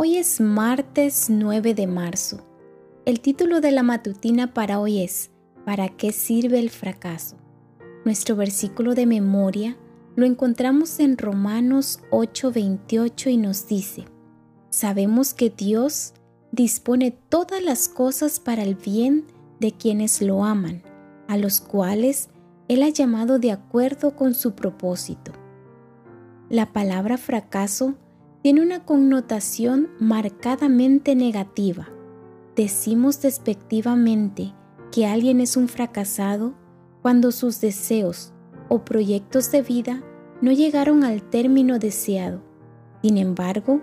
Hoy es martes 9 de marzo. El título de la matutina para hoy es ¿Para qué sirve el fracaso? Nuestro versículo de memoria lo encontramos en Romanos 8:28 y nos dice, Sabemos que Dios dispone todas las cosas para el bien de quienes lo aman, a los cuales Él ha llamado de acuerdo con su propósito. La palabra fracaso tiene una connotación marcadamente negativa. Decimos despectivamente que alguien es un fracasado cuando sus deseos o proyectos de vida no llegaron al término deseado. Sin embargo,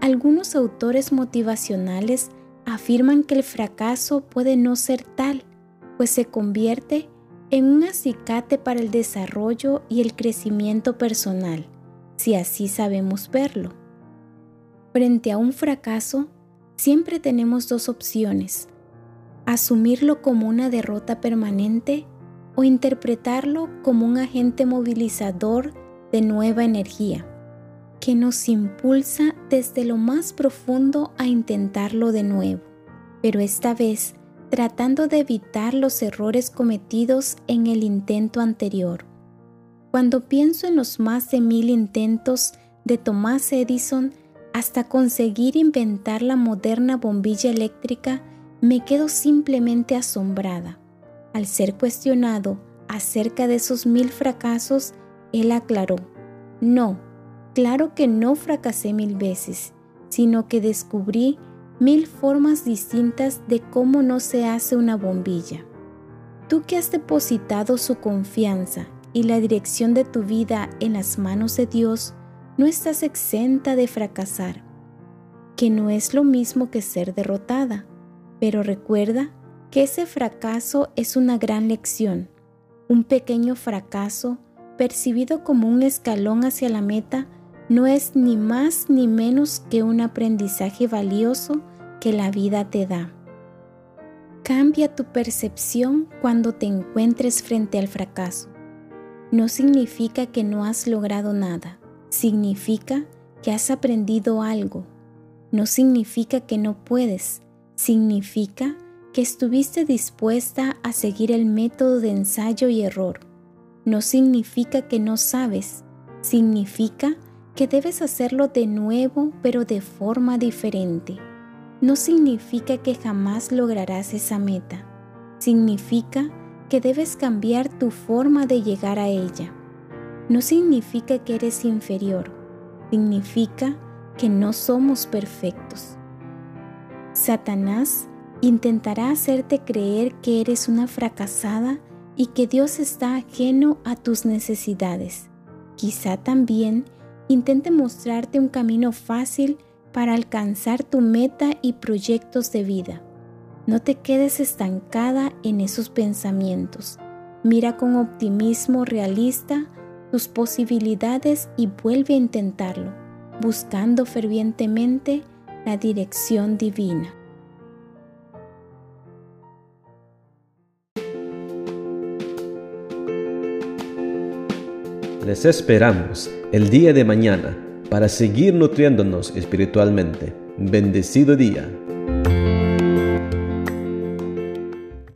algunos autores motivacionales afirman que el fracaso puede no ser tal, pues se convierte en un acicate para el desarrollo y el crecimiento personal si así sabemos verlo. Frente a un fracaso, siempre tenemos dos opciones, asumirlo como una derrota permanente o interpretarlo como un agente movilizador de nueva energía, que nos impulsa desde lo más profundo a intentarlo de nuevo, pero esta vez tratando de evitar los errores cometidos en el intento anterior. Cuando pienso en los más de mil intentos de Thomas Edison hasta conseguir inventar la moderna bombilla eléctrica, me quedo simplemente asombrada. Al ser cuestionado acerca de esos mil fracasos, él aclaró, no, claro que no fracasé mil veces, sino que descubrí mil formas distintas de cómo no se hace una bombilla. Tú que has depositado su confianza y la dirección de tu vida en las manos de Dios, no estás exenta de fracasar, que no es lo mismo que ser derrotada, pero recuerda que ese fracaso es una gran lección, un pequeño fracaso percibido como un escalón hacia la meta no es ni más ni menos que un aprendizaje valioso que la vida te da. Cambia tu percepción cuando te encuentres frente al fracaso no significa que no has logrado nada, significa que has aprendido algo. No significa que no puedes, significa que estuviste dispuesta a seguir el método de ensayo y error. No significa que no sabes, significa que debes hacerlo de nuevo pero de forma diferente. No significa que jamás lograrás esa meta, significa que debes cambiar tu forma de llegar a ella. No significa que eres inferior, significa que no somos perfectos. Satanás intentará hacerte creer que eres una fracasada y que Dios está ajeno a tus necesidades. Quizá también intente mostrarte un camino fácil para alcanzar tu meta y proyectos de vida. No te quedes estancada en esos pensamientos. Mira con optimismo realista tus posibilidades y vuelve a intentarlo, buscando fervientemente la dirección divina. Les esperamos el día de mañana para seguir nutriéndonos espiritualmente. Bendecido día.